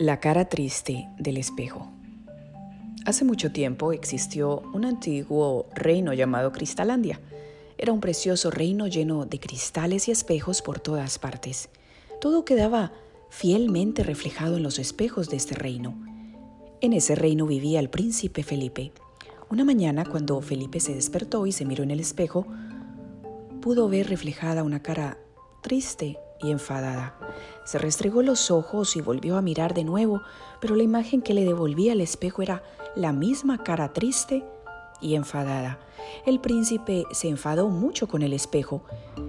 La cara triste del espejo. Hace mucho tiempo existió un antiguo reino llamado Cristalandia. Era un precioso reino lleno de cristales y espejos por todas partes. Todo quedaba fielmente reflejado en los espejos de este reino. En ese reino vivía el príncipe Felipe. Una mañana, cuando Felipe se despertó y se miró en el espejo, pudo ver reflejada una cara triste y enfadada. Se restregó los ojos y volvió a mirar de nuevo, pero la imagen que le devolvía el espejo era la misma cara triste y enfadada. El príncipe se enfadó mucho con el espejo.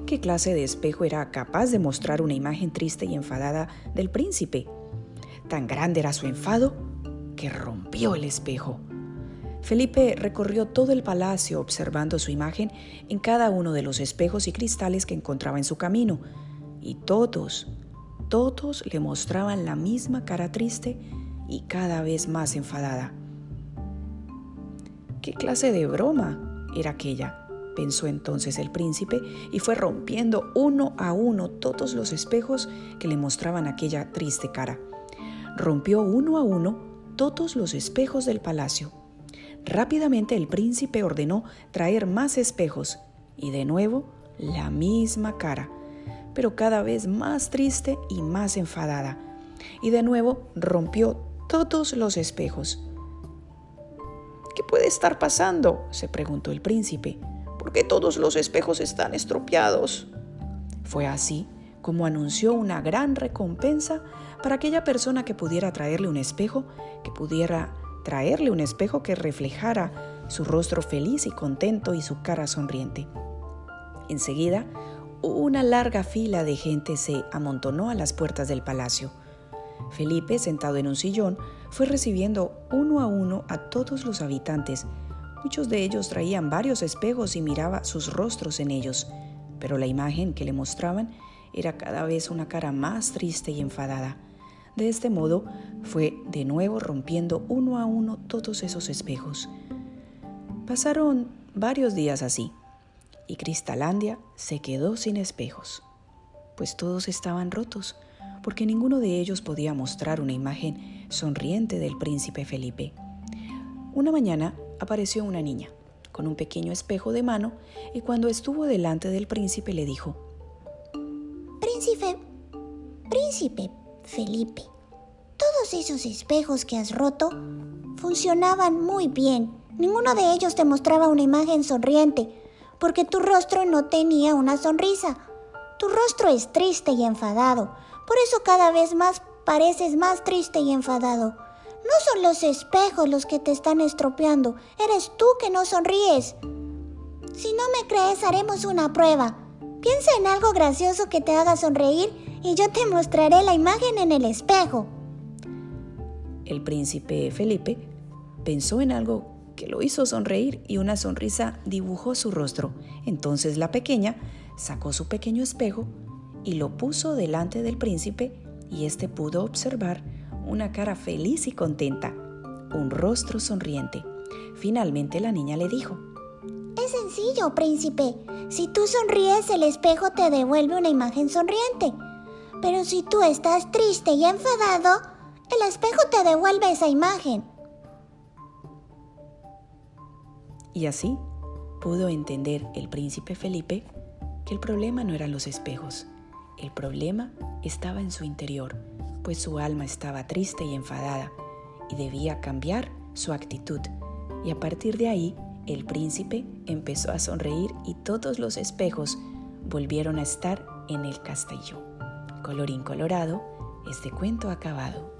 ¿Qué clase de espejo era capaz de mostrar una imagen triste y enfadada del príncipe? Tan grande era su enfado que rompió el espejo. Felipe recorrió todo el palacio observando su imagen en cada uno de los espejos y cristales que encontraba en su camino y todos, todos le mostraban la misma cara triste y cada vez más enfadada. ¿Qué clase de broma era aquella? pensó entonces el príncipe y fue rompiendo uno a uno todos los espejos que le mostraban aquella triste cara. Rompió uno a uno todos los espejos del palacio. Rápidamente el príncipe ordenó traer más espejos y de nuevo la misma cara pero cada vez más triste y más enfadada. Y de nuevo rompió todos los espejos. ¿Qué puede estar pasando? se preguntó el príncipe. ¿Por qué todos los espejos están estropeados? Fue así como anunció una gran recompensa para aquella persona que pudiera traerle un espejo, que pudiera traerle un espejo que reflejara su rostro feliz y contento y su cara sonriente. Enseguida, una larga fila de gente se amontonó a las puertas del palacio. Felipe, sentado en un sillón, fue recibiendo uno a uno a todos los habitantes. Muchos de ellos traían varios espejos y miraba sus rostros en ellos, pero la imagen que le mostraban era cada vez una cara más triste y enfadada. De este modo fue de nuevo rompiendo uno a uno todos esos espejos. Pasaron varios días así y Cristalandia se quedó sin espejos, pues todos estaban rotos, porque ninguno de ellos podía mostrar una imagen sonriente del príncipe Felipe. Una mañana apareció una niña con un pequeño espejo de mano y cuando estuvo delante del príncipe le dijo, Príncipe, príncipe Felipe, todos esos espejos que has roto funcionaban muy bien. Ninguno de ellos te mostraba una imagen sonriente porque tu rostro no tenía una sonrisa. Tu rostro es triste y enfadado, por eso cada vez más pareces más triste y enfadado. No son los espejos los que te están estropeando, eres tú que no sonríes. Si no me crees, haremos una prueba. Piensa en algo gracioso que te haga sonreír y yo te mostraré la imagen en el espejo. El príncipe Felipe pensó en algo que lo hizo sonreír y una sonrisa dibujó su rostro. Entonces la pequeña sacó su pequeño espejo y lo puso delante del príncipe y éste pudo observar una cara feliz y contenta, un rostro sonriente. Finalmente la niña le dijo, Es sencillo, príncipe. Si tú sonríes, el espejo te devuelve una imagen sonriente. Pero si tú estás triste y enfadado, el espejo te devuelve esa imagen. Y así pudo entender el príncipe Felipe que el problema no eran los espejos, el problema estaba en su interior, pues su alma estaba triste y enfadada y debía cambiar su actitud. Y a partir de ahí, el príncipe empezó a sonreír y todos los espejos volvieron a estar en el castillo. Colorín colorado, este cuento acabado.